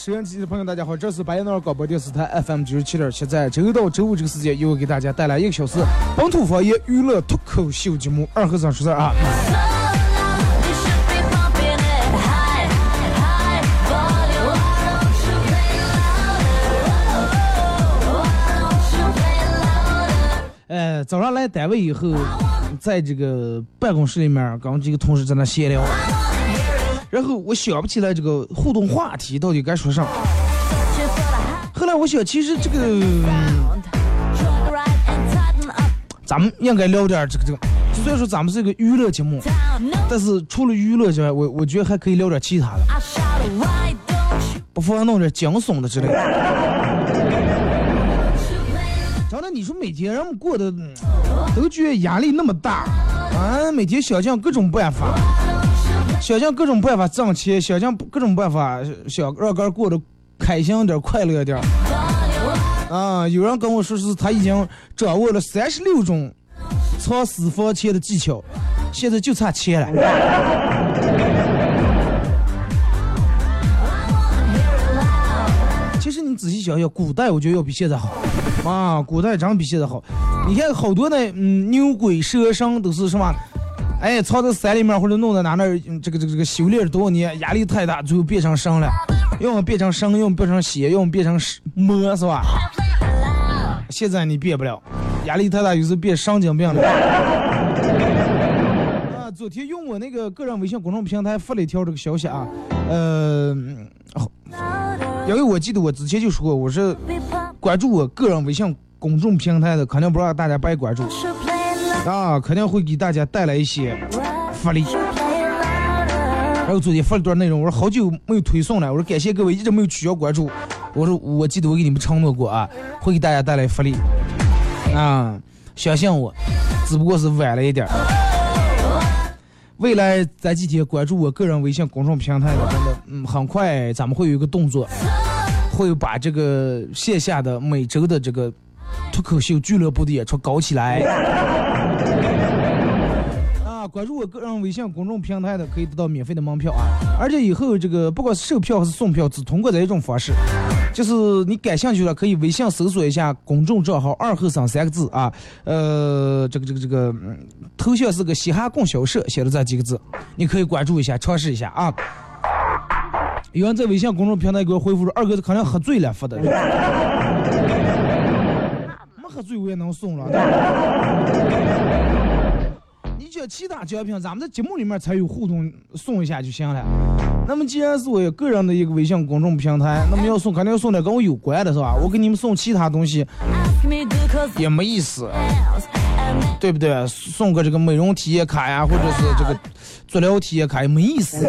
收音机的朋友，大家好，这是白彦淖尔广播电视台 FM 九十七点七，在周一到周五这个时间，又给大家带来一个小时本土方言娱乐脱口秀节目《二和尚说事》啊。You should be pumping it high, high volume. Why don't you play louder? Why don't you play louder? 呃，早上来单位以后，在这个办公室里面，跟几个同事在那闲聊，然后我想不起来这个互动话题到底该说啥。后来我想，其实这个、咱们应该聊点这个这个。虽然说咱们是个娱乐节目，但是除了娱乐之外，我我觉得还可以聊点其他的，不妨弄点惊悚的之类的。真的，你说每天人们过得都觉得压力那么大，啊，每天想尽各种办法，想尽各种办法挣钱，想尽各种办法想让哥过得开心点、快乐点。啊，有人跟我说是他已经掌握了三十六种藏私房钱的技巧，现在就差钱了。其实你仔细想想，古代我觉得要比现在好，啊，古代真比现在好。你看好多的，嗯，牛鬼蛇神都是什么？哎，藏在山里面或者弄在哪那，这个这个这个修炼了多少年，压力太大，最后变成神了。要么变成神，要么变成邪，要么变成魔，是吧？现在你变不了，压力太大，有时候变神经病了。啊，昨天用我那个个人微信公众平台发了一条这个消息啊，呃，因为我记得我之前就说过，我是关注我个人微信公众平台的，肯定不让大家白关注啊，肯定会给大家带来一些福利。然后昨天发了段内容，我说好久没有推送了，我说感谢各位一直没有取消关注，我说我记得我给你们承诺过啊，会给大家带来福利啊，相信我，只不过是晚了一点。未来咱几天关注我个人微信公众平台的，真的，嗯，很快咱们会有一个动作，会把这个线下的每周的这个脱口秀俱乐部的演出搞起来。关注我个人微信公众平台的可以得到免费的门票啊！而且以后这个不管是售票还是送票，只通过这一种方式，就是你感兴趣了，可以微信搜索一下公众账号“二后生”三个字啊，呃，这个这个这个，嗯，头像是个嘻哈供销社写的这几个字，你可以关注一下，尝试一下啊。有人在微信公众平台给我回复说：“二哥可能喝醉了发的。”没喝醉我也能送了。你讲其他奖品，咱们在节目里面才有互动，送一下就行了。那么既然是我个人的一个微信公众平台，那么要送肯定要送点跟我有关的，是吧？我给你们送其他东西也没意思，对不对？送个这个美容体验卡呀，或者是这个足疗体验卡也没意思。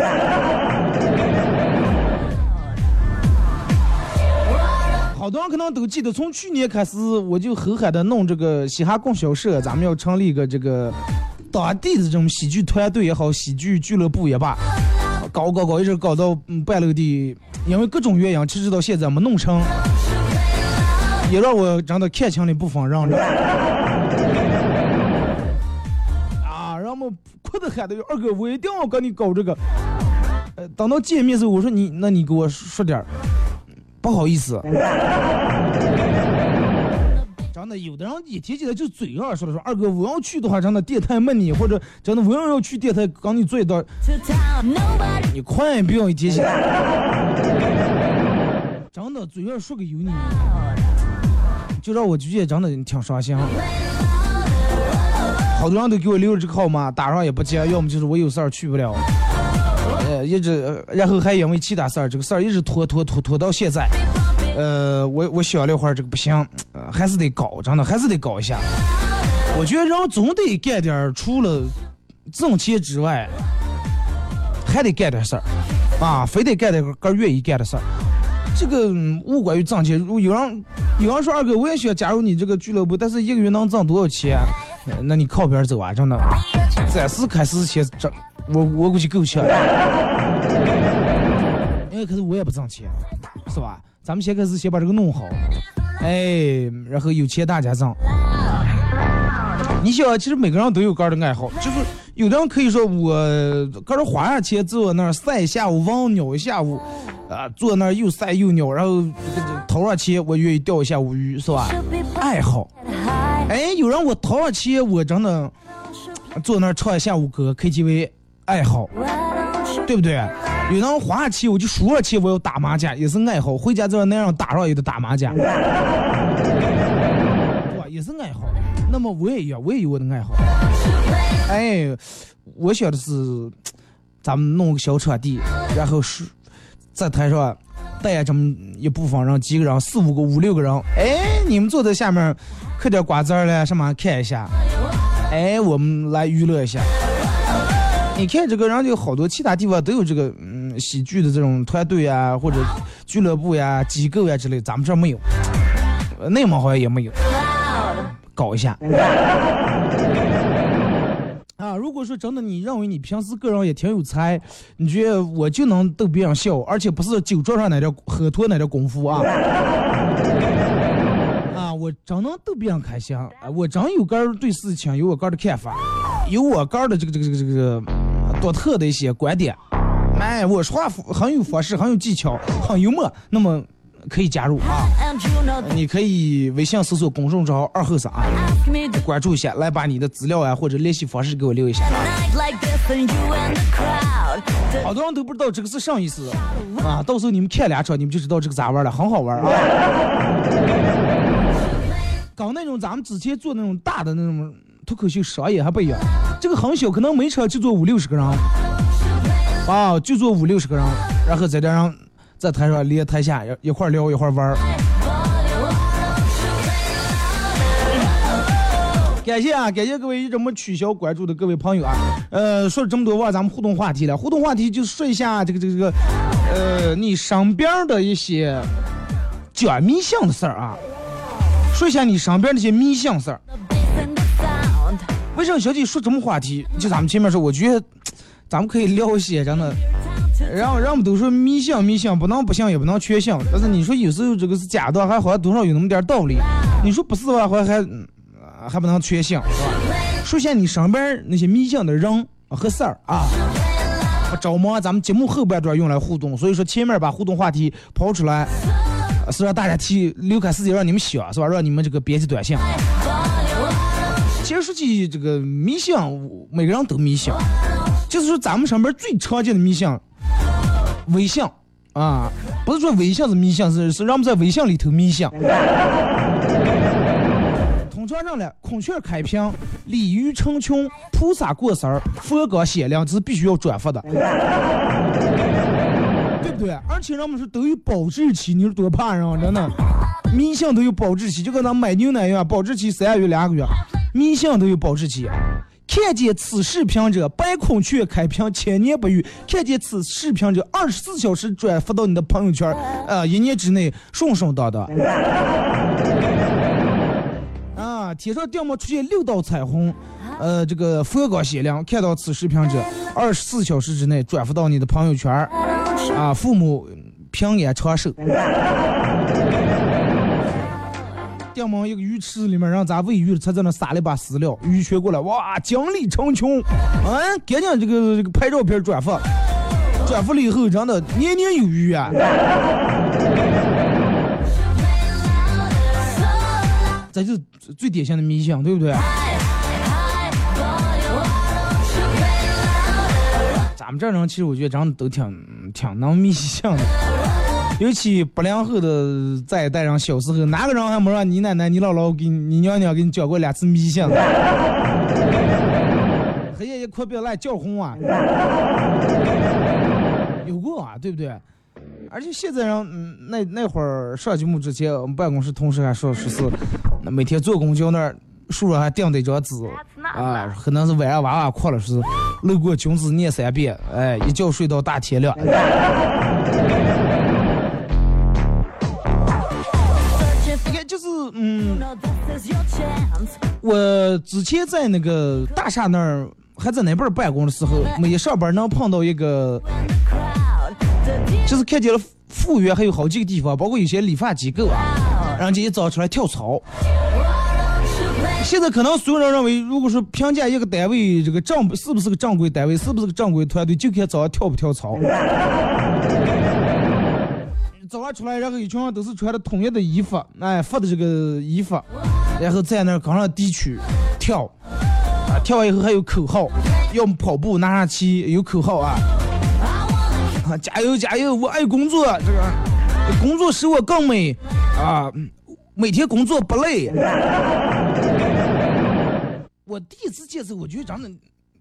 好多人可能都记得，从去年开始我就狠狠的弄这个嘻哈供销社，咱们要成立一个这个当地的这种喜剧团队也好，喜剧俱乐部也罢，搞搞搞，一直搞到半路的，因为各种原因，其实到现在没弄成，也让我真的看清了不方人了。啊，然后哭的喊的二哥，我一定要跟你搞这个。呃，等到见面时候，我说你，那你给我说点儿，不好意思。真的，有的人一提起来就嘴上说的说，二哥我要去的话，真的电台没你，或者真的我要要去电台跟你做一道，To town, nobody 你快不要一提起来。真的嘴上说个有你，就让我觉得真的挺伤心。好多人都给我留了这个号码，打上也不接，要么就是我有事儿去不了，呃，一直，呃然后还因为其他事儿，这个事儿一直拖拖拖拖到现在。呃，我我想了会儿，这个不行，呃还是得搞，真的还是得搞一下。我觉得人总得干点除了挣钱之外，还得干点事儿，啊，非得干点个愿意干的事儿。这个无关于挣钱，如果有人有人说二哥，我也想加入你这个俱乐部，但是一个月能挣多少钱？那你靠边走啊，真的。暂时开始先挣，我我估计够呛。因为可是我也不挣钱，是吧？咱们先开始先把这个弄好，哎，然后有钱大家挣。你想，其实每个人都有个人的爱好，就是有的人可以说我个人花上钱坐那儿晒一下午网，鸟一下午，啊，坐那儿又晒又鸟，然后掏上钱，我愿意钓一下午鱼，是吧？爱好。哎，有人我掏上钱，我真的坐那儿唱一下午歌，KTV，爱好，对不对？有人花下钱，我就输了钱，我要打麻将，也是爱好。回家之后那样打上也得打麻将，对吧？也是爱好。那么我也一样，我也有我的爱好。哎，我想的是，咱们弄个小场地，然后是在台上带这么一部分人，几个人，四五个、五六个人。哎，你们坐在下面，嗑点瓜子儿了，什么看一下。哎，我们来娱乐一下。你看这个人就好多其他地方都有这个嗯喜剧的这种团队啊，或者俱乐部呀、机构呀之类，咱们这儿没有，内蒙好像也没有，搞一下。啊，如果说真的，你认为你平时个人也挺有才，你觉得我就能逗别人笑，而且不是酒桌上那点喝脱那点功夫啊，啊，我真能逗别人开心，我真有个儿对事情有我个儿的看法，有我个儿的这个这个这个这个独特的一些观点，哎，我说话很有方式，很有技巧，很幽默，那么可以加入啊，你可以微信搜索公众账号二后三。关注一下，来把你的资料啊或者联系方式给我留一下。好多人都不知道这个是啥意思啊，到时候你们看两场，你们就知道这个咋玩了，很好玩啊。搞那种咱们之前做那种大的那种脱口秀商业还不一样，这个很小，可能每场就坐五六十个人，啊，就坐五六十个人，然后在这上在台上连台下一一块儿聊一块儿玩儿。感谢啊，感谢各位一直没取消关注的各位朋友啊。呃，说了这么多话，咱们互动话题了。互动话题就说一下这个这个这个，呃，你身边的一些讲迷信的事儿啊。说一下你身边那些迷信事儿。为什么小姐说这么话题？就咱们前面说，我觉得咱们可以聊一些真的。然后人们都说迷信迷信，不能不信也不能全信。但是你说有时候这个是假的，还好像多少有那么点道理。你说不是的话，好像还还不能全信，是吧？说一下你身边那些迷信的人和事儿啊。我找忙，咱们节目后半段用来互动，所以说前面把互动话题抛出来，是让大家提留开时间让你们想，是吧？让你们这个编辑短信。其实说起这个迷信，每个人都迷信，就是说咱们身边最常见的迷信，微信啊，不是说微信是迷信，是是让我们在微信里头迷信。通常上来，孔雀开屏，鲤鱼成群，菩萨过生儿，佛光显亮，这是必须要转发的，对不对？而且人们说都有保质期，你说多怕人啊，真的，迷信都有保质期，就跟咱买牛奶一样，保质期三个月、两个月，迷信都有保质期。看见此视频者，白孔雀开屏，千年不遇；看见此视频者，二十四小时转发到你的朋友圈，呃，一年之内顺顺当当。啊，天上掉毛出现六道彩虹，呃，这个佛光显亮，看到此视频者，二十四小时之内转发到你的朋友圈，啊，父母平安长寿。掉毛一个鱼池里面，让咱喂鱼的才在那撒了一把饲料，鱼全过来，哇，奖励成群，啊，赶紧这个这个拍照片转发，转发了以后，真的年年有余啊。这就是最典型的迷信，对不对？咱们这人其实我觉得长得都挺挺能迷信的，尤其八零后的这一代人，小时候哪个人还没让你奶奶、你姥姥给你、你娘娘给你讲过两次迷信的？黑夜一哭别来叫哄啊，有过啊，对不对？而且现在人，嗯，那那会儿上节目之前，我们办公室同事还说说是，那每天坐公交那儿树上还钉着一张纸，啊，可能是晚上娃娃哭了，是路过君子念三遍，哎，一觉睡到大天亮。嗯，我之前在那个大厦那儿，还在那边儿办公的时候，每天上班能碰到一个，就是看见了服务员还有好几个地方，包括有些理发机构啊，人家一早出来跳槽。现在可能所有人认为，如果说评价一个单位这个正是不是个正规单位，是不是个正规团队，就看早上跳不跳槽。早上出来，然后一群人都是穿的统一的衣服，哎，发的这个衣服，然后在那儿岗上地区跳，啊，跳完以后还有口号，要么跑步拿上旗有口号啊，啊，加油加油，我爱工作，这个工作使我更美，啊，每天工作不累。我第一次见时，我觉得长得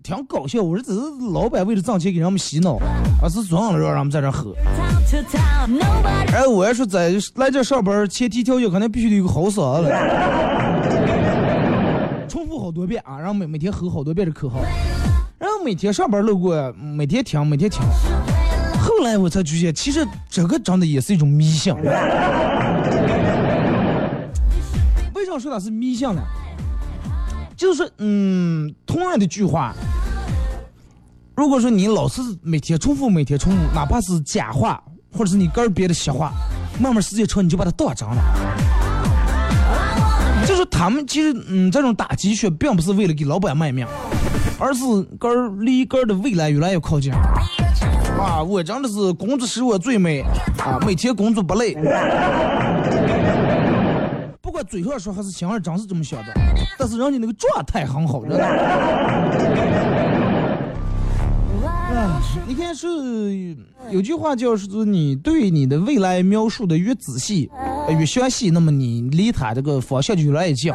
挺搞笑。我说只是老板为了挣钱给人们洗脑，而是装了让人们在这喝。哎，我要说在来这上班，前提条件肯定必须得有个好嗓子，重复好多遍啊，然后每每天吼好多遍的口号，然后每天上班路过，每天听，每天听。后来我才发现，其实这个真的也是一种迷信。为啥说它是迷信呢？就是嗯，同样的句话，如果说你老是每天重复，每天重复，哪怕是假话，或者是你个儿编的瞎话，慢慢时间长，你就把它当真了。就是他们其实嗯，这种打鸡血并不是为了给老板卖命，而是个儿离个儿的未来越来越靠近。啊，我真的是工作使我最美啊，每天工作不累。不管嘴上说还是心上真是这么想的，但是人家那个状态很好，真的。哎，你看是有句话叫是你对你的未来描述的越仔细、越详细，那么你离他这个方向就越来越近。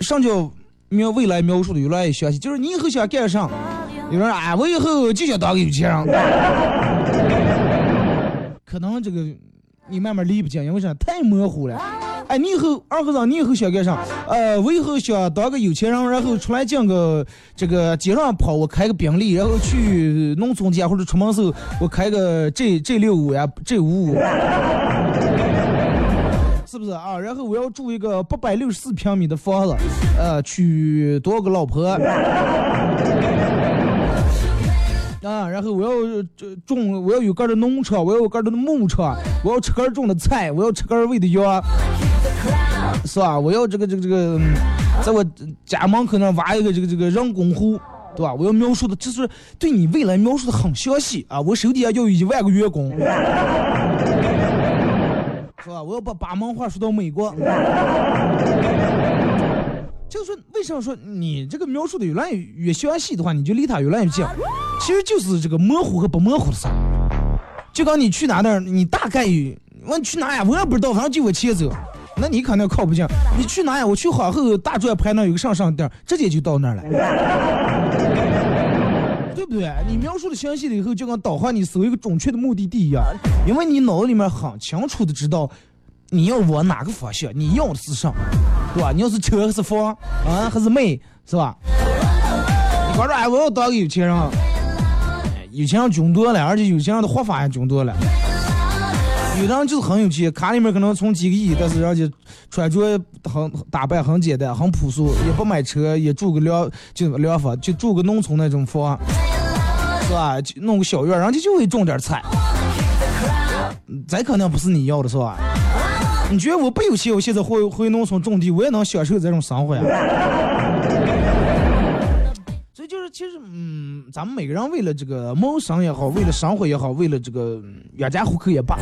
上叫描未来描述的越来越详细，就是你以后想干啥？有人说啊，我以后就想当个有钱人。可能这个你慢慢离不近，因为啥？太模糊了。哎，你以后二哥子，你以后想干啥？呃，我以后想当个有钱人，然后出来进个这个街上跑，我开个宾利，然后去农村家或者出门时候，我开个 G G 六五呀，G 五五，是不是啊？然后我要住一个八百六十四平米的房子，呃，娶多少个老婆？啊，然后我要种，我要有个的农场，我要有个的牧场，我要吃根种的菜，我要吃根喂的药，是吧？我要这个这个这个，在我家门口那挖一个这个这个人工湖，对吧？我要描述的，就是对你未来描述的很详细啊！我手底下要有一万个员工，是吧？我要把把门话说到美国。就是说，为什么说你这个描述的越来越越详细的话，你就离他越来越近？其实就是这个模糊和不模糊的事儿。就刚你去哪那儿，你大概问去哪呀？我也不知道，反正就我前走，那你肯定靠不近。你去哪呀？我去皇后大转盘那有个上上店，直接就到那儿了，对不对？你描述的详细了以后，就跟导航你搜一个准确的目的地一样，因为你脑子里面很清楚的知道。你要往哪个方向？你要的是啥，对吧？你要是车还是房啊，还是妹，是吧？你光说哎，我要当个有钱人，有钱人军多了，而且有钱人的活法也军多了。有的人就是很有钱，卡里面可能存几个亿，但是人家穿着很打扮很简单，很朴素，也不买车，也住个两就两房，就住个农村那种房，是吧？就弄个小院，人家就会种点菜，咱肯定不是你要的，是吧？你觉我不有钱，我现在回回农村种地，我也能享受这种生活呀。所以就是，其实，嗯，咱们每个人为了这个谋生也好，为了生活也好，为了这个嗯养家糊口也罢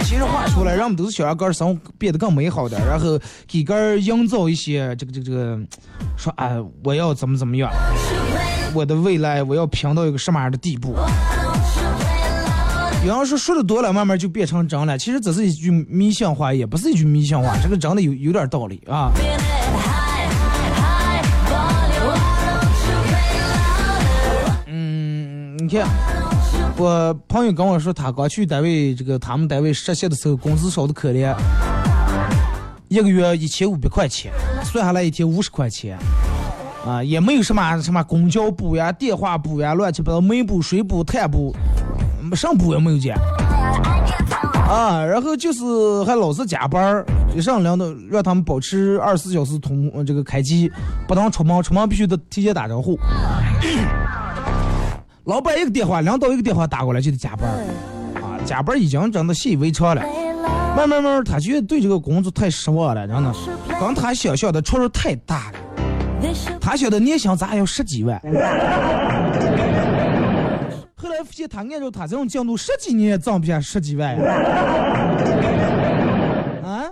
其实话说来，人们都是想让个儿生活变得更美好的，然后给个儿营造一些这个这个这个，说啊，我要怎么怎么样，我的未来我要拼到一个什么样的地步。有人说说的多了，慢慢就变成真了。其实这是一句迷信话，也不是一句迷信话，这个真的有有点道理啊。嗯，你看，我朋友跟我说，他刚去单位这个他们单位实习的时候，工资少的可怜，一个月一千五百块钱，算下来一天五十块钱，啊，也没有什么什么公交部呀、电话部呀、乱七八糟煤部、水部、炭部，嗯没上补也没有见。啊，然后就是还老是加班儿，上领导让他们保持二十四小时通这个开机，不能出门，出门必须得提前打招呼。老板一个电话，领导一个电话打过来就得加班儿，啊，加班已经真的习以为常了。慢慢慢，他觉得对这个工作太失望了，真的，跟他想象的出入太大了。他晓得年薪咋要十几万，后来发现他按照他这种进度，十几年也挣不下十几万呀。啊？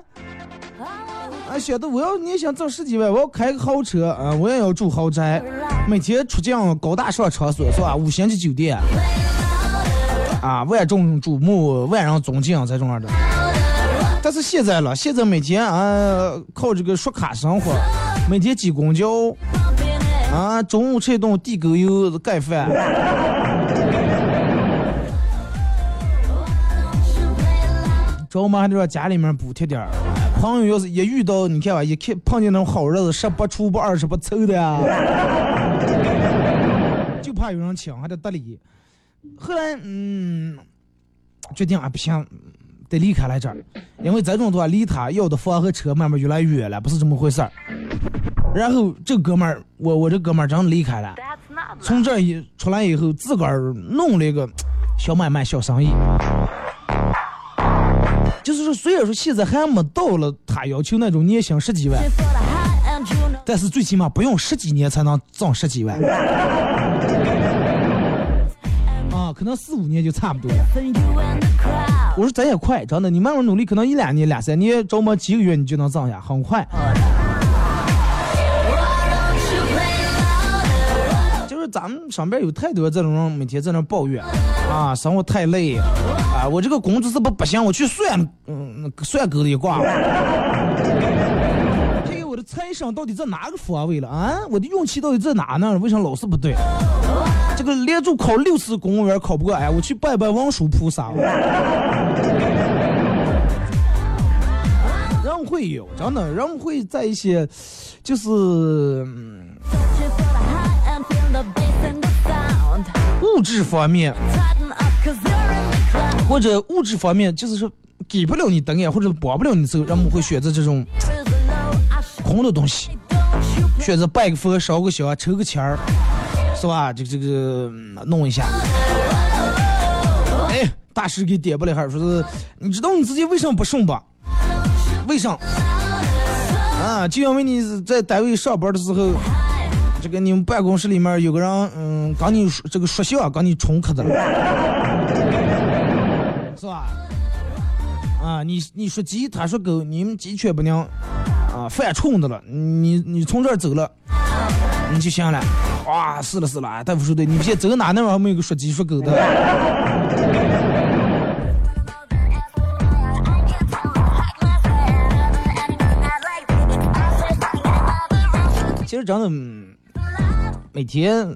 啊，晓得我要你想挣十几万，我要开个豪车啊，我也要住豪宅，每天出境高大上场所是吧？五星级酒店，啊，万众瞩目，万人尊敬这种样的。但是现在了，现在每天啊靠这个刷卡生活，每天挤公交啊，中午吃一顿地沟油盖饭。着嘛还得让家里面补贴点儿。朋友要是一遇到，你看吧，一看碰见那种好日子，十不出不二十不凑的呀，就怕有人请，还得得理。后来，嗯，决定啊，不行，得离开来这儿，因为这种的话，离他要的房和车慢慢越来越远了，不是这么回事儿。然后这哥们儿，我我这哥们儿真的离开了，从这儿一出来以后，自个儿弄了一个 小买卖、小生意。就是说，虽然说现在还没到了他要求那种年薪十几万但是最起码不用十几年才能挣十几万。啊，可能四五年就差不多了。我说咱也快，真的，你慢慢努力，可能一两年、两三年，着么几个月你就能挣下，很快。就是咱们上边有太多这种人每天在那抱怨啊，生活太累啊，我这个工资是不不行，我去算嗯算狗的一挂。这个我的财商到底在哪个方位了啊？我的运气到底在哪呢？为啥老是不对？这个连续考六次公务员考不过，哎，我去拜拜文殊菩萨。人会有，真的，人会在一些，就是、嗯物质方面，或者物质方面，就是说给不了你灯眼，或者帮不了你走，人们会选择这种空的东西，选择拜个佛、烧个香、抽个签儿，是吧？这个这个弄一下。哎，大师给点不了哈，说是你知道你自己为什么不顺吧？为啥？啊，就因为你在单位上班的时候。这个你们办公室里面有个人，嗯，跟你说这个说笑，跟你冲磕的了，是吧？啊，你你说鸡，他说狗，你们鸡犬不宁，啊，犯冲的了，你你从这儿走了，你就行了。哇，是了是了，大夫说对，你现在走哪那玩意儿没有个说鸡说狗的？其实真的，每天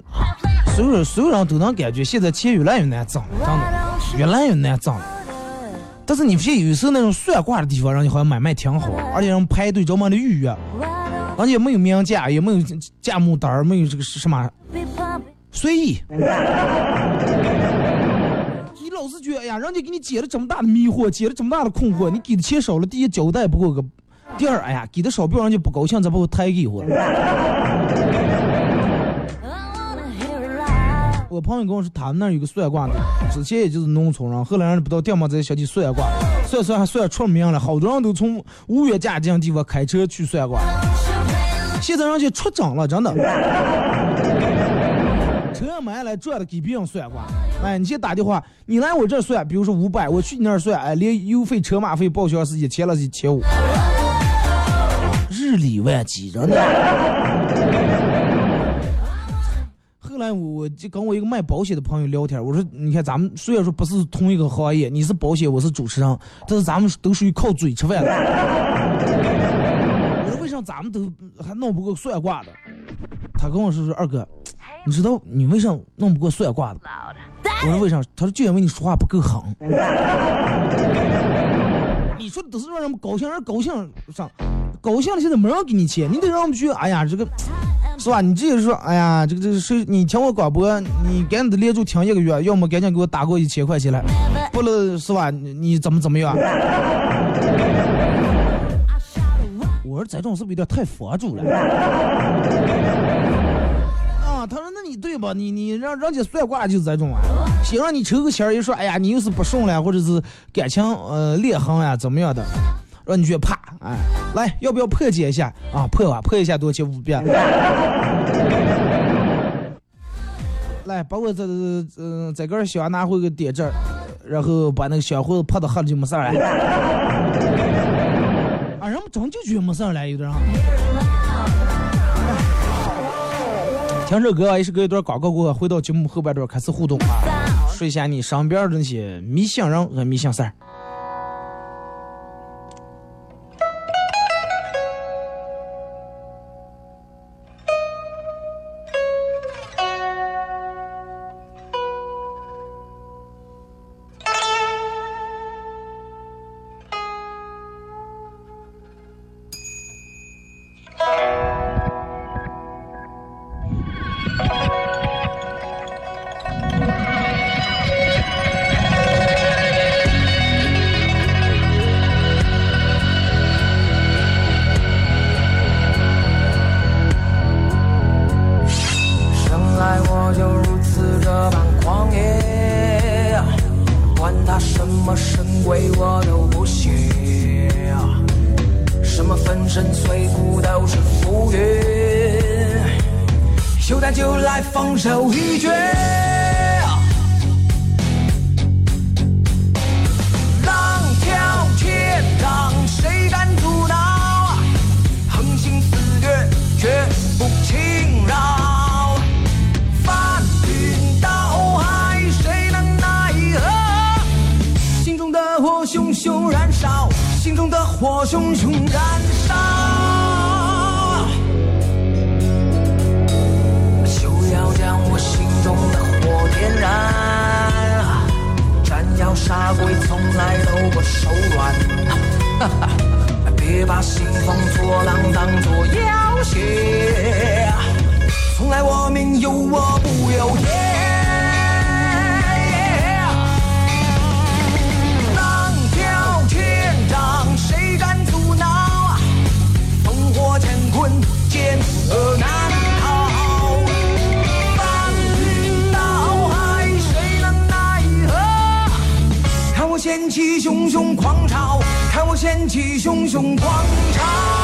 所有人所有人都能感觉现在钱越来越难挣了，真的越来越难挣了。但是你发现有时候那种算卦的地方，人家好像买卖挺好，而且人排队着忙的预约，人家没有明价，也没有价目单，没有这个什么随意。你老是觉得，哎呀，人家给你解了这么大的迷惑，解了这么大的困惑，你给的钱少了，第一交代不够个，第二，哎呀，给的少不让人家不高兴，再把我抬给我。我朋友跟我说，他们那儿有个算卦的，之前也就是农村人，后来人不知道地方在小地算卦，算算还算出名了，好多人都从五岳家这样地方开车去算卦。现在人家出征了，真的。车买来赚的给别人算卦。哎，你先打电话，你来我这算，比如说五百，我去你那儿算，哎，连油费、车马费、报销是一千了，一千五，日理万机，真的。来我就跟我一个卖保险的朋友聊天，我说，你看咱们虽然说不是同一个行业，你是保险，我是主持人，但是咱们都属于靠嘴吃饭的。我说为啥咱们都还弄不过算卦的？他跟我说说二哥，你知道你为啥弄不过算卦的？我说为啥？他说就因为你说话不够狠。你说的都是让人们高兴，让高兴上，高兴了现在没人给你钱，你得让我们去。哎呀，这个是吧？你直接说，哎呀，这个这个是，你听我广播，你赶紧得连住听一个月，要么赶紧给我打过一千块钱来，不能是吧？你怎么怎么样？我说这种是不是有点太佛祖了？对吧？你你让人家算卦就是这种啊，先让你抽个签儿，一说哎呀，你又是不顺了，或者是感情呃裂痕呀怎么样的，让你觉得啪，哎，来要不要破解一下啊？破啊，破一下多钱五百。来，把我这嗯这个小拿回个点这，然后把那个香灰泼到喝了就没事儿了。啊，人们真就觉得没事儿了，有点儿。听这歌也是隔一段广告过后，回到节目后半段开始互动啊，说一下你身边的那些迷信人和迷信事儿。狂潮，看我掀起汹汹狂潮。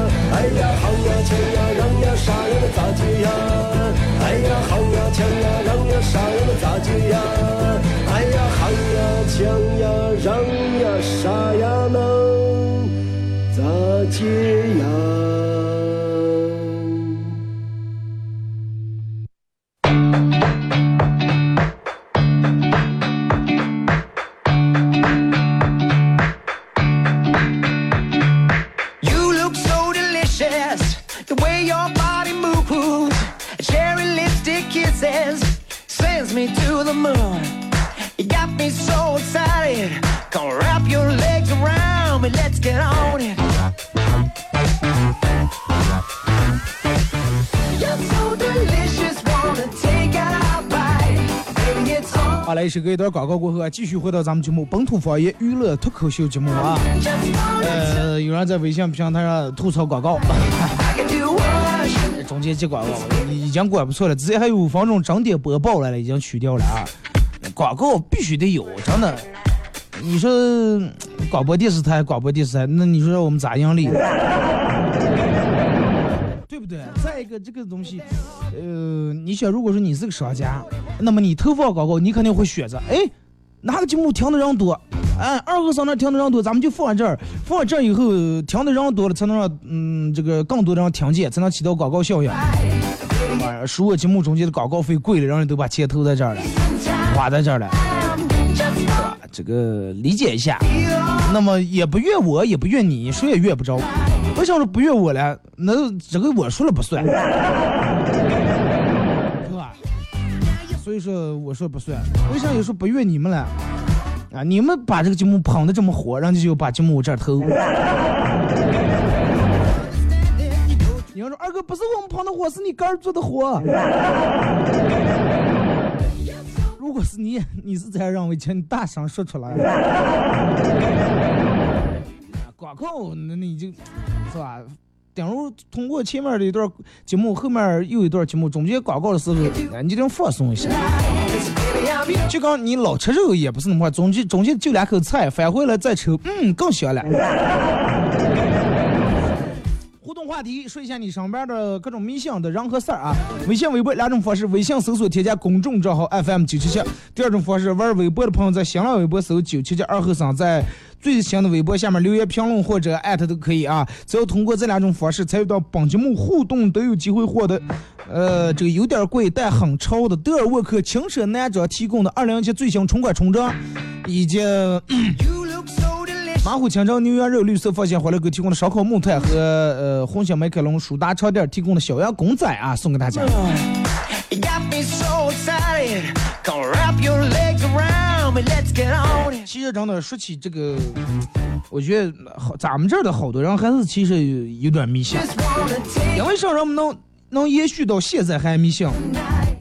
哎呀好呀锵呀让呀啥呀那咋接呀？哎呀好呀锵呀让呀啥呀那咋接呀？哎呀好呀锵呀让呀啥呀能咋接呀？Me so excited. Come wrap your legs around me, let's get on it. You're so delicious, wanna take a bite. Baby, it's on. 好嘞，是隔一段广告过后啊，继续回到咱们节目本土方言娱乐脱口秀节目啊。呃，有人在微信平台上吐槽广告中间接广告已经管不错了，直接还有五分钟整点播报来了，已经取掉了啊。广告必须得有，真的。你说广播电视台，广播电视台，那你说我们咋盈利？对不对？再一个，这个东西，呃，你想，如果说你是个商家，那么你投放广告，你肯定会选择，哎，哪个节目听的人多？哎，二和尚那听的人多，咱们就放这儿，放这儿以后听的人多了，才能让嗯这个更多的人听见，才能起到广告效应。妈呀，说我节目中间的广告费贵了，让人都把钱投在这儿了，花在这儿了，对吧？这个理解一下。那么也不怨我，也不怨你，谁也怨不着。为啥说不怨我了？那这个我说了不算，是吧？所以说我说不算。为啥也说不怨你们了？啊，你们把这个节目捧的这么火，人家就把节目我这儿偷。你要说二哥不是我们捧的火，是你杆儿做的火。如果是你，你是这样认为，请你大声说出来。广告，那你就是吧？顶如通过前面的一段节目，后面又一段节目，中间广告的时候，哎，你得放松一下。就刚你老吃肉也不是那么快，中间中间就两口菜，返回来再吃，嗯，更香了。话题，说一下你身边的各种迷信的人和事儿啊。微信、微博两种方式，微信搜索添加公众账号 FM 九七七。第二种方式，玩微博的朋友在新浪微博搜九七七二后生，在最新的微博下面留言评论或者艾特都可以啊。只要通过这两种方式参与到本节目互动，都有机会获得，呃，这个有点贵但很潮的德尔沃克轻奢男装提供的二零一七最新春款春装，以及。马虎清蒸牛羊肉绿色放心欢乐哥提供的烧烤木炭和呃红星美凯龙舒达床垫提供的小羊公仔啊，送给大家。其实真的说起这个，我觉得好，咱们这儿的好多人还是其实有有点迷信因为啥人们能能延续到现在还迷信，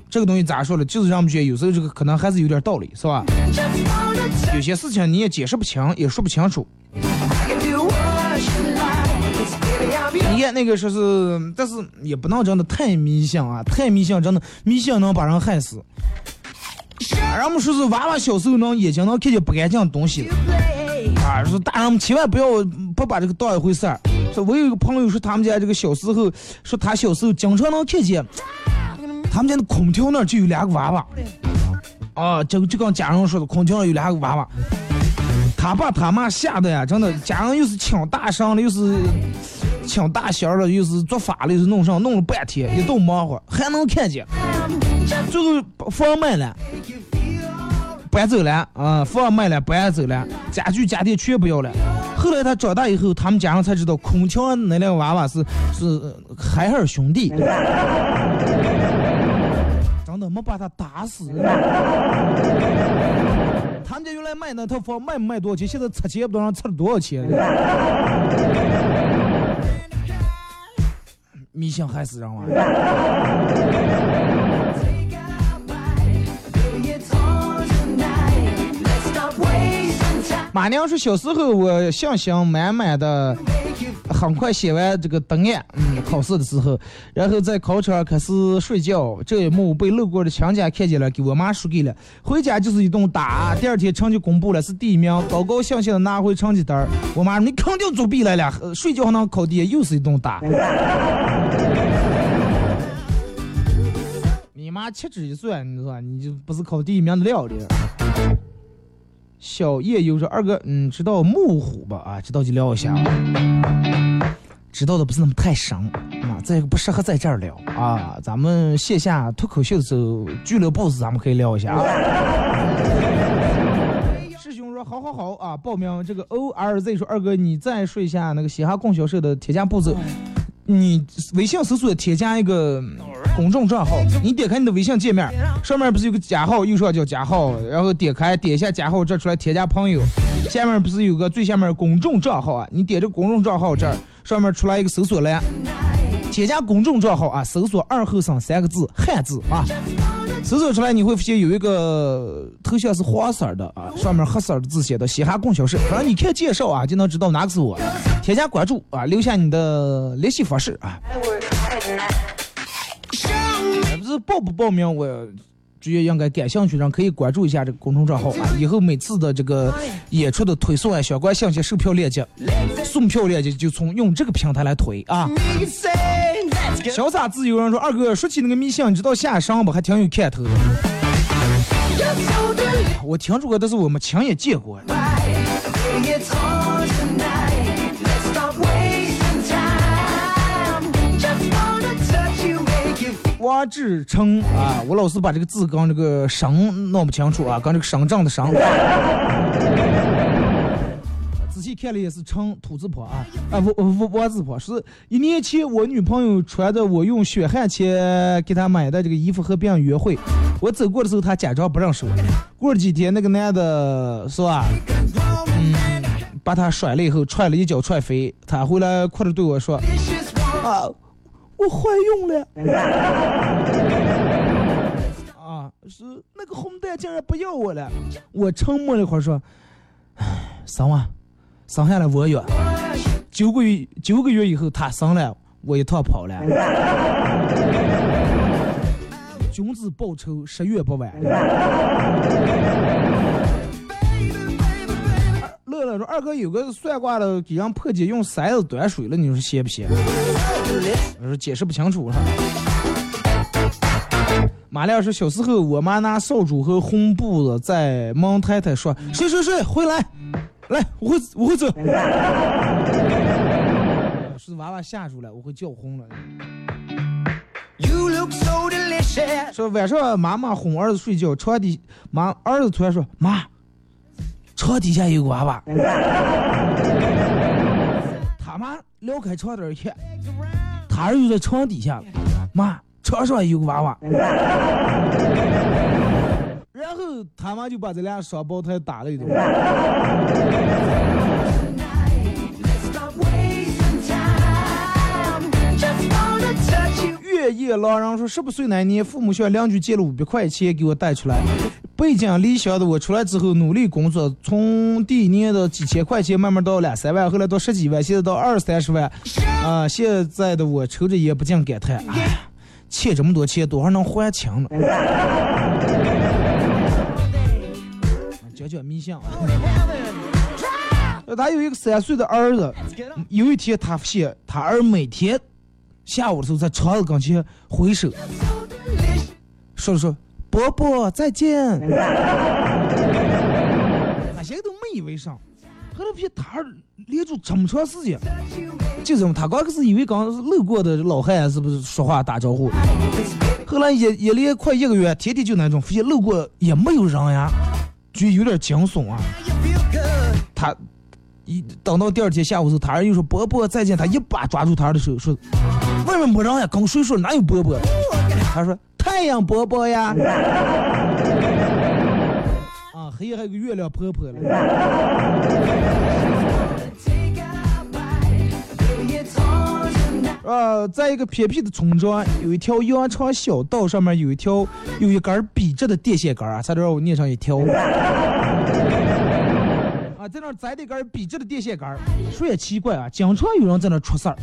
这个东西咋说呢？就是让我们觉得有时候这个可能还是有点道理，是吧？有些事情你也解释不清，也说不清楚。你看那个说是，但是也不能真的太迷信啊，太迷信真的迷信能把人害死。啊人们说是娃娃小时候能眼睛能看见不干净的东西啊，说大人们千万不要不把这个当一回事儿。说我有一个朋友说他们家这个小时候，说他小时候经常能看见他们家的空调那儿就有两个娃娃，啊，就就跟家人说的，空调上有两个娃娃。他爸他妈吓得呀，真的，家人又是请大声了，又是请大仙了，又是做法了，又是弄上，弄了半天，一顿忙活，还能看见。最后房卖了，搬走了啊，房卖了，搬走了，家具家电全不要了。后来他长大以后，他们家人才知道，空调那两个娃娃是是海尔兄弟，的没把他打死。他们家原来卖那套房卖不卖多少钱？现在拆迁不知道拆了多少钱。迷信害死人了。马娘说小时候我信心满满的，很快写完这个答案，嗯，考试的时候，然后在考场开始睡觉，这一幕被路过的亲家看见了，给我妈说给了，回家就是一顿打。第二天成绩公布了，是第一名，高高兴兴的拿回成绩单儿。我妈说你肯定作弊来了，呃睡觉还能考第一，又是一顿打。你妈七指一算，你说你就不是考第一名的料的。小叶又说二哥，嗯，知道木虎吧？啊，知道就聊一下。知道的不是那么太深啊，这个不适合在这儿聊啊。咱们线下脱口秀的时候，俱乐部是咱们可以聊一下啊。师兄说好好好啊，报名这个 O R Z 说二哥，你再说一下那个嘻哈供销社的铁架步骤。你微信搜索添加一个公众账号，你点开你的微信界面，上面不是有个加号，右上角加号，然后点开点一下加号，这出来添加朋友，下面不是有个最下面公众账号啊？你点这公众账号这儿，上面出来一个搜索栏，添加公众账号啊，搜索二后生三个字汉字啊，搜索出来你会发现有一个头像是黄色的啊，上面黑色的字写的嘻哈供销社，反正你看介绍啊就能知道哪个是我，添加关注啊，留下你的联系方式啊。不是报不报名，我直接应该感兴趣的可以关注一下这个公众账号啊。以后每次的这个演出的推送啊，相关信息、售票链接、送票链接就从用这个平台来推啊。潇洒自由人说：“二哥，说起那个迷信，你知道下山不？还挺有看头的。我听说过，但是我们亲眼见过。王志成啊，我老是把这个字跟这个省弄不清楚啊，跟这个省政的省。仔细看了也是成土字旁啊啊王王王字旁，是一年前我女朋友穿着我用血汗钱给她买的这个衣服和别人约会，我走过的时候她假装不认识我，过了几天那个男的是吧，嗯，把她甩了以后踹了一脚踹飞，她回来哭着对我说啊，我怀孕了。啊，是那个红蛋竟然不要我了，我沉默了一会儿说，唉，生啊，生下来我远，九个月九个月以后他生了，我一趟跑了。君子报仇，十月不晚。乐乐说：“二哥有个算卦的给人破解用筛子端水了，你说邪不邪？”我说解释不清楚了。马亮说：“小时候，我妈拿扫帚和红布子在门太太说：‘睡睡睡回来，来，我会我会走。’是娃娃吓住了，我会叫轰了。说晚上妈妈哄儿子睡觉，床底妈儿子突然说：妈，床底下有个娃娃。他妈撩开床单一看，他儿子就在床底下了。妈，床上有个娃娃。然后他妈就把这俩双胞胎打了一顿。月夜狼人说，十八岁那年，父母向邻居借了五百块钱给我带出来。背井离乡的我出来之后努力工作，从第一年的几千块钱慢慢到两三万，后来到十几万，现在到二三十万。啊，现在的我抽着烟不禁感叹：哎，欠这么多钱，多少能还清呢？讲讲迷信。他有一个三岁的儿子，有一天他发现他儿每天下午的时候在窗子跟前挥手，说了说伯伯再见。他现在都没以为上，后来发现他儿连住这么长时间，就这么他刚开始以为刚路过的老汉是不是说话打招呼，后来也也连快一个月，天天就那种发现路过也没有人呀，就有点惊悚啊。他一等到第二天下午时候，他儿又说伯伯再见，他一把抓住他儿的手说：“外面没人呀，刚睡说哪有伯伯？”他说：“太阳伯伯呀。”啊，黑夜还有个月亮婆婆了。呃，在一个偏僻的村庄，有一条羊肠小道，上面有一条有一根笔直的电线杆啊，差点让我念上一条。啊，在那儿栽的根笔直的电线杆儿，说也奇怪啊，经常有人在那儿出事儿。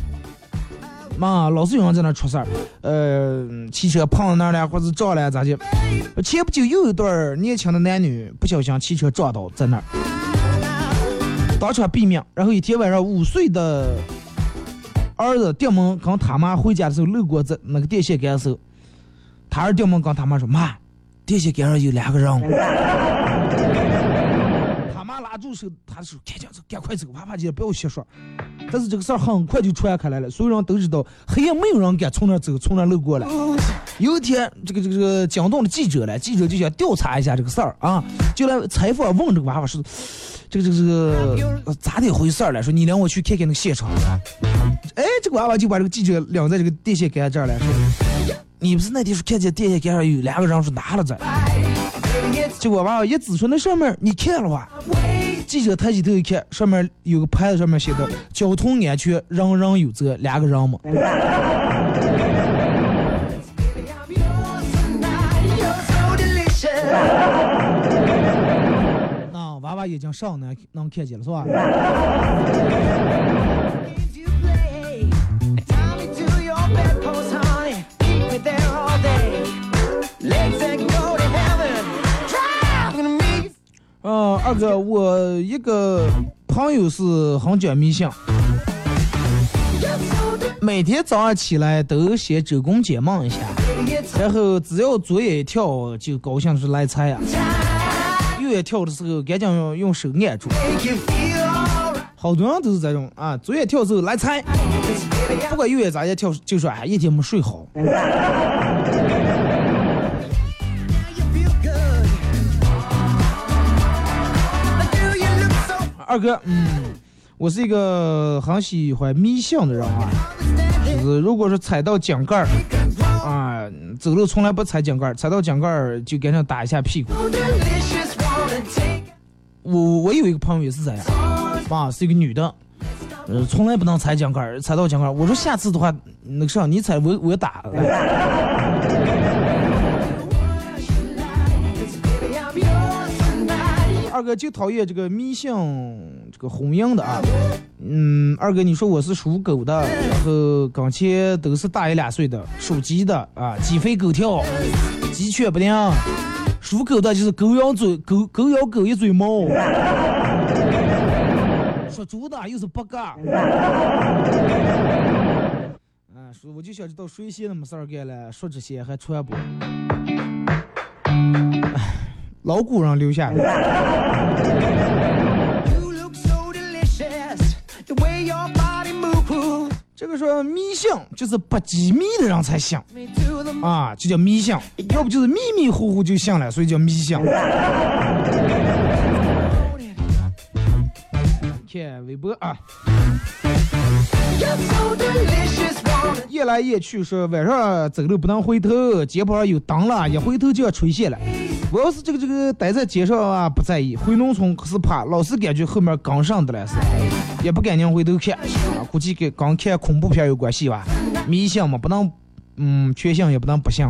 嘛，老是有人在那儿出事儿，呃，汽车碰到那儿了，或者撞了咋的？前不久又一对年轻的男女不小心汽车撞到在那儿，当场毙命。然后一天晚上，午睡的儿子电门跟他妈回家的时候路过这那个电线杆的时候，他儿电门跟他妈说：“妈，电线杆上有两个人。”他妈拉住手，他说：“赶紧走，赶快走，娃娃姐不要瞎说。”但是这个事儿很快就传开来了，所有人都知道，黑夜没有人敢从那走，从那路过来。有一天，这个这个这个惊动了记者了，记者就想调查一下这个事儿啊，就来采访问这个娃娃说：“这个这个这个咋的回事儿了？”说你领我去看看那个现场。哎，这个娃娃就把这个记者领在这个电线杆这儿来说：“你不是那天说看见电线杆上有两个人说拿了这？”结果娃娃一指说那上面你看了吧？记者抬起头一看，上面有个牌子，上面写的“交通安全人人有责”，两个人嘛。娃娃已经上能能看见了是吧？嗯，二哥，我一个朋友是很讲迷信，每天早上起来都先周公解梦一下，然后只要左眼一跳就高兴是来财呀，右眼跳的时候赶紧用用手按住。好多人都是这种啊，左眼跳的时候来财，不管右眼咋样跳，就说哎一天没睡好。二哥，嗯，我是一个很喜欢迷信的人啊，就是如果说踩到井盖儿啊，走路从来不踩井盖儿，踩到井盖儿就赶紧打一下屁股。我我有一个朋友也是这样，啊，是一个女的，呃，从来不能踩井盖，踩到井盖，我说下次的话，那个啥，你踩我我打。二哥就讨厌这个迷信这个婚姻的啊，嗯，二哥你说我是属狗的，然后刚前都是大一两岁的，属鸡的啊，鸡飞狗跳，鸡犬不宁，属狗的就是狗咬嘴，狗狗咬狗一嘴毛，属猪的又是八嘎，嗯，说我就想知道谁先那么事儿干了，说这些还传播。老古人留下的。这个说迷信就是不机密的人才信啊，就叫迷信，要不就是迷迷糊糊就信了，所以叫迷信。看微博啊，夜来夜去说晚上走路不能回头，街旁上有灯了，一回头就要出现了。我要是这个这个待在街上啊，不在意；回农村可是怕，老是感觉后面跟上的了是，也不敢拧回头看啊。估计跟刚看恐怖片有关系吧？迷信嘛，不能嗯全信，也不能不信。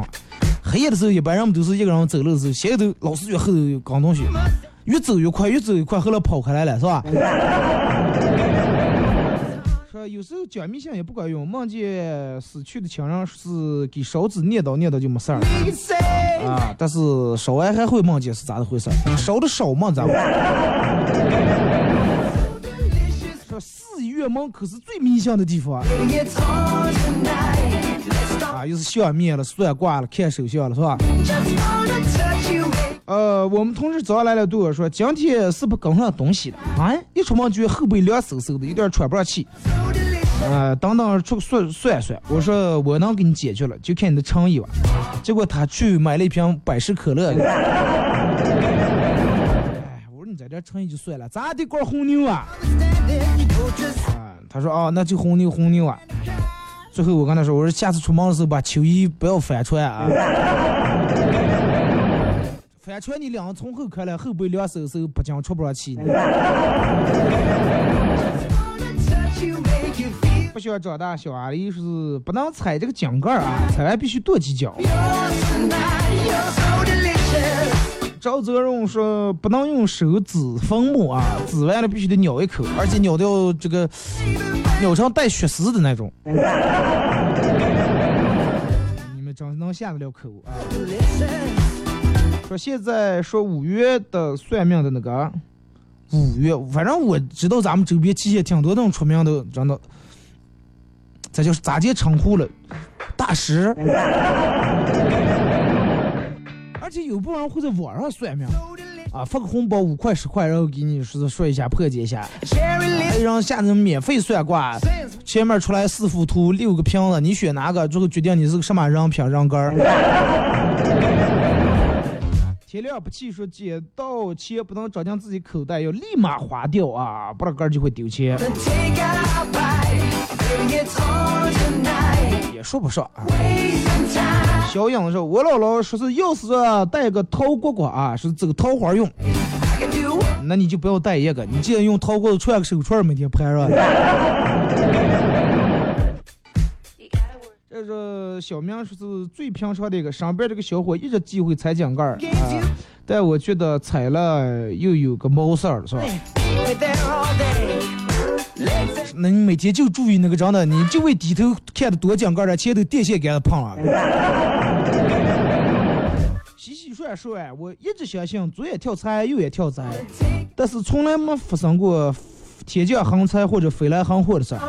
黑夜的时候，一般人们都是一个人走路的时候，前头老是越后头有跟东西，越走越快，越走越快，后来跑开来了，是吧？说有时候讲迷信也不管用，梦见死去的亲人是给勺子念叨念叨就没事儿 say 啊，但是烧完还会梦见是咋的回事儿？烧的少嘛，咱们。说四月门口是最迷信的地方啊又是相面了、算卦了、看手相了，是吧.呃，我们同事早上来了对我说，今天是不跟上东西了？啊，一出门觉得后背凉飕飕的，有点喘不上气。啊，等等出算算算，我说我能给你解决了，就看你的诚意吧。结果他去买了一瓶百事可乐。哎，我说你在这诚意就算了，咋得罐红牛啊。啊，他说啊，那就红牛红牛啊。最后我跟他说，我说下次出门的时候把秋衣不要翻穿啊。翻穿你两个从后开来，后背凉飕飕，不讲出不上气。Wanna touch you, make you feel 不想长大，小阿狸是不能踩这个井盖儿啊，踩完必须跺几脚。赵泽荣说不能用手指粉末啊，指完了必须得咬一口，而且咬掉这个咬成带血丝的那种。你们真能下得了口啊？说现在说五月的算命的那个五月，反正我知道咱们周边其实挺多那种出名的，真的，咱叫咋接称呼了，大师。而且有部分人会在网上算命，啊，发个红包五块十块，然后给你说说一下破解一下。还有人下那种免费算卦，前面出来四幅图六个瓶子，你选哪个，最后决定你是个什么人品人格儿。天亮不起，说捡到钱不能装进自己口袋，要立马花掉啊，不然个儿就会丢钱。也说不上啊。小影说：“我姥姥说是要是带个桃蝈蝈啊，是这个桃花用，那你就不要带一个，你既然用桃蝈子串个手串，每天拍是吧？”这个小明说是最平常的一个，上边这个小伙一直忌讳踩井盖啊，但我觉得踩了又有个毛事儿，是吧？那你每天就注意那个真的，你就为低头看的多井盖儿了，前头电线杆子碰了。洗洗涮涮，我一直相信左眼跳财，右眼跳灾，但是从来没发生过天降横财或者飞来横祸的事儿。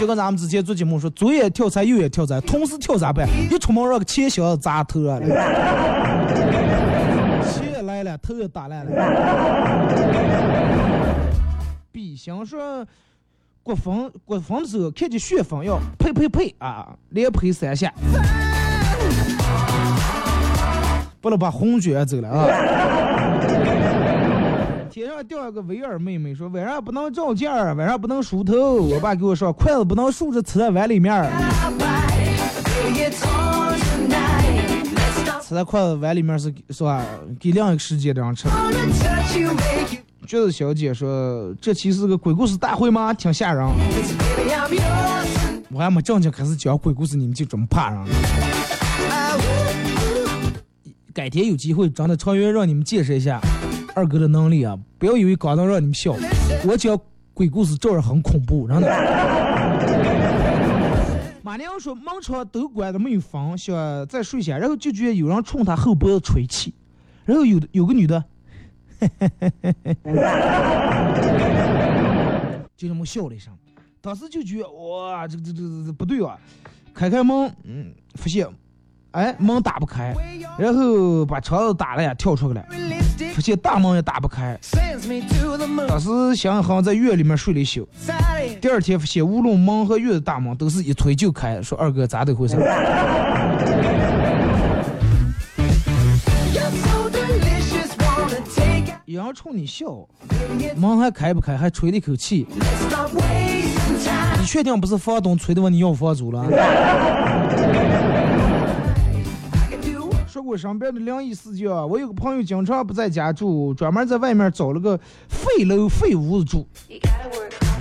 就跟咱们之前做节目说，左眼跳财，右眼跳灾，同时跳咋办？一出门让个钱箱砸头了，钱也来了，头也打烂了。比心说，国风国风的时候看见旋风要呸呸呸啊，连呸三下，不能把红卷走了啊。天上掉了个维尔妹妹说，晚上不能照镜儿，晚上不能梳头。我爸给我说，筷子不能竖着吃在碗里面，吃在筷子碗里面是是吧？给另一个世界的人吃。橘子小姐说，这期是个鬼故事大会吗？挺吓人。我还没正经开始讲鬼故事，你们就这么怕人了？改天有机会，真的长远让你们见识一下二哥的能力啊！不要以为刚能让你们笑，我讲鬼故事照样很恐怖，真 的。马娘说门窗都关着没有风，想再睡下，然后就觉得有人冲他后脖子吹气，然后有的有个女的，就这么笑了一声，当时就觉得哇，这个这这这这不对啊！开开门，嗯，发现，哎，门打不开，然后把窗子打了呀，跳出去了，发现大门也打不开。当时想好像在院里面睡了一宿，第二天发现无论门和院的大门都是一推就开，说二哥咋的回事？有人冲你笑，门还开不开，还吹了一口气。你确定不是房东催的问你要房租了？说过身边的灵异事件啊，我有个朋友经常不在家住，专门在外面找了个废楼废屋子住。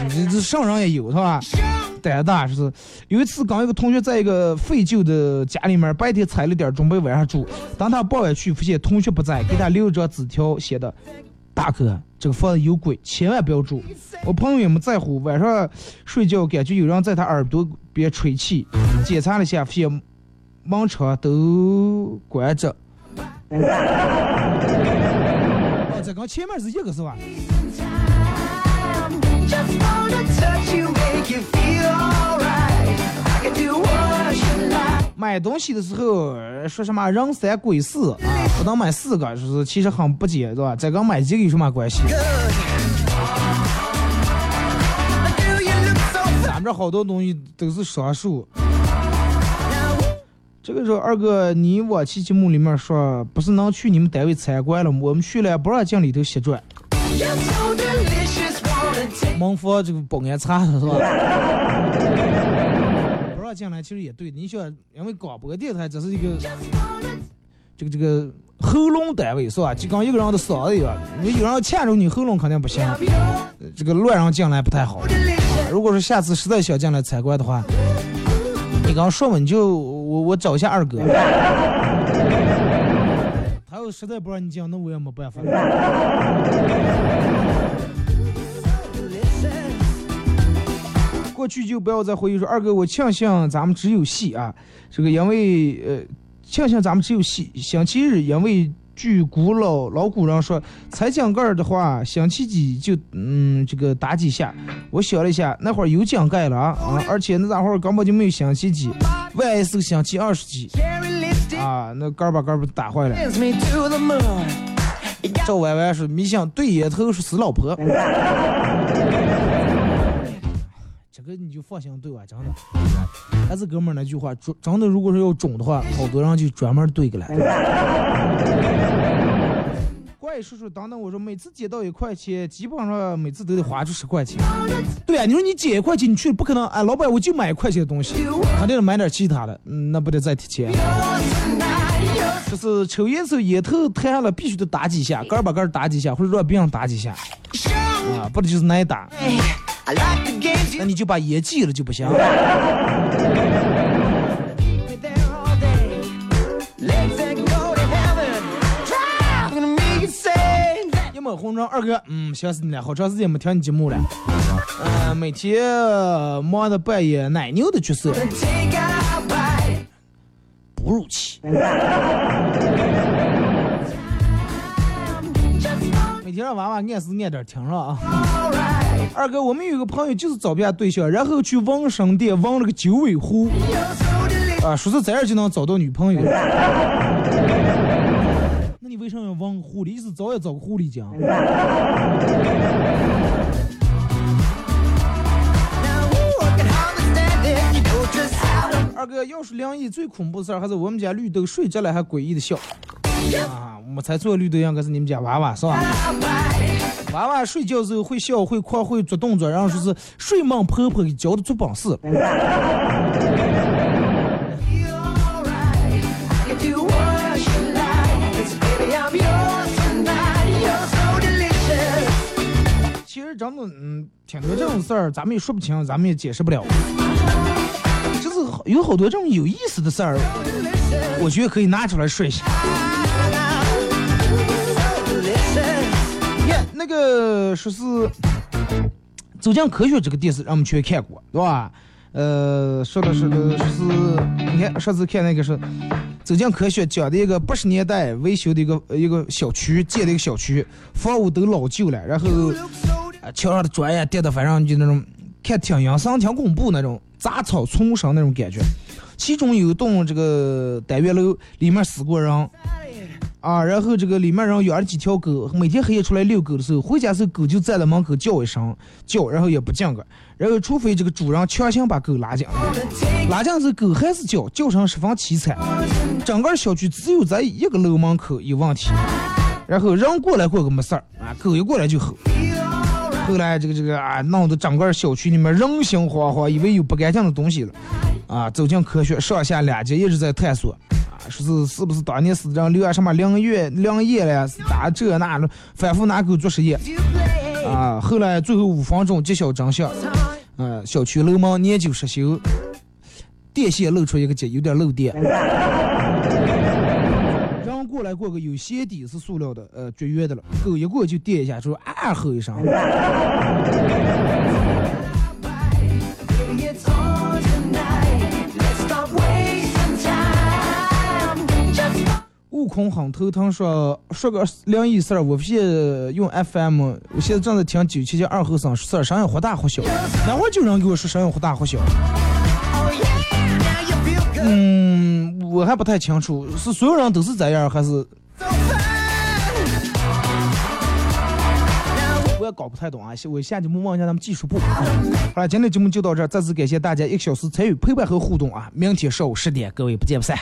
这这上人也有是吧？胆大是。有一次，刚一个同学在一个废旧的家里面，白天踩了点，准备晚上住。当他傍晚去，发现同学不在，给他留了张纸条，写的：“大哥，这个房子有鬼，千万不要住。”我朋友也没在乎，晚上睡觉感觉有人在他耳朵边吹气，检查了一下，发现门窗都关着。哦，这跟前面是一个是吧？买东西的时候说什么人三鬼四啊，不能买四个，就是其实很不解，对吧？这跟买几个有什么关系？咱们这好多东西都是双数。这个时候，二哥，你往期节目里面说，不是能去你们单位参观了吗？我们去了，不让进里头瞎转。门房这个保安查是吧？不让进来，其实也对。你想，因为广播电台这是一个这个这个喉咙单位是吧？就跟一个人的嗓子一样，你有人牵着你喉咙肯定不行，这个乱让进来不太好。如果说下次实在想进来参观的话，你刚说嘛，你就我我找一下二哥。他要实在不让你进，那我也没办法。剧就不要再回忆说二哥，我庆幸咱们只有戏啊，这个因为呃，庆幸咱们只有戏。星期日因为据古老老古人说，踩井盖的话，星期几就嗯这个打几下。我想了一下，那会儿有井盖了啊，啊而且那家伙儿根本就没有星期几，万一是个星期二十几啊，那杆把杆儿不打坏了。赵歪歪是迷想对眼头是死老婆，哥你就放心对吧？真的，还是哥们儿那句话，真真的如果说要种的话，好多人就专门对个来。怪叔叔等等，我说每次捡到一块钱，基本上每次都得花出十块钱。对啊，你说你捡一块钱，你去不可能，哎，老板我就买一块钱的东西，肯定得买点其他的，嗯，那不得再提钱。就是抽烟时候烟头弹下来必须得打几下，杆儿把杆儿打几下，或者让别人打几下，啊，不得就是挨打，那你就把烟戒了就不行。要么红装二哥，嗯，想死你了，好长时间没听你节目了。嗯、每天忙着扮演奶牛的角色，哺乳期。每天让娃娃按时按点听着啊。alright 二哥，我们有个朋友就是找不下对象，然后去纹身店纹了个九尾狐，啊，说是这样就能找到女朋友。那你为什么要纹狐狸？意思找也找个狐狸精。二哥，要是灵异最恐怖的事儿，还是我们家绿豆睡着了还诡异的笑。啊，我猜错，绿豆应该是你们家娃娃是吧？娃娃睡觉时候会笑、会哭、会做动作，然后说是睡梦婆婆给教的做本事。其实真的，嗯，挺多这种事儿，咱们也说不清，咱们也解释不了。就是有好多这种有意思的事儿，我觉得可以拿出来说一下。个说是《走进科学》这个电视，让我们全看过，对吧？呃，说的是个说是，你看上次看那个是《走进科学》，讲的一个八十年代维修的一个一个小区建的一个小区，房屋都老旧了，然后啊墙上的砖呀叠的，反正就那种看挺阴森、挺恐怖那种杂草丛生那种感觉。其中有一栋这个单元楼，里面死过人，啊，然后这个里面人养了几条狗，每天黑夜出来遛狗的时候，回家时候狗就站在门口叫一声叫，然后也不进个，然后除非这个主人强行把狗拉进来，拉进来时候狗还是叫，叫声十分凄惨，整个小区只有咱一个楼门口有问题，然后人过来过个没事儿啊，狗一过来就吼。后来这个这个啊，弄得整个小区里面人心惶惶，以为有不干净的东西了，啊，走进科学上下两节一直在探索，说是是不是当年死的人留下什么灵月灵液了，是咋这那的，反复拿狗做实验，啊，后来最后五分钟揭晓真相，嗯，小区楼门年久失修，电线露出一个节，有点漏电。人过来过个有鞋底是塑料的，呃，绝缘的了。狗一过就电一下，就啊吼一声。悟空很头疼说说个灵异事儿，我现在用 FM，我现在正在听九七七二后生事儿，声音忽大忽小。哪会儿就有人给我说声音忽大忽小？嗯，我还不太清楚，是所有人都是这样，还是我也搞不太懂啊？我下节目问一下他们技术部。好了，今天节目就到这儿，再次感谢大家一个小时参与陪伴和互动啊！明天上午十点，各位不见不散。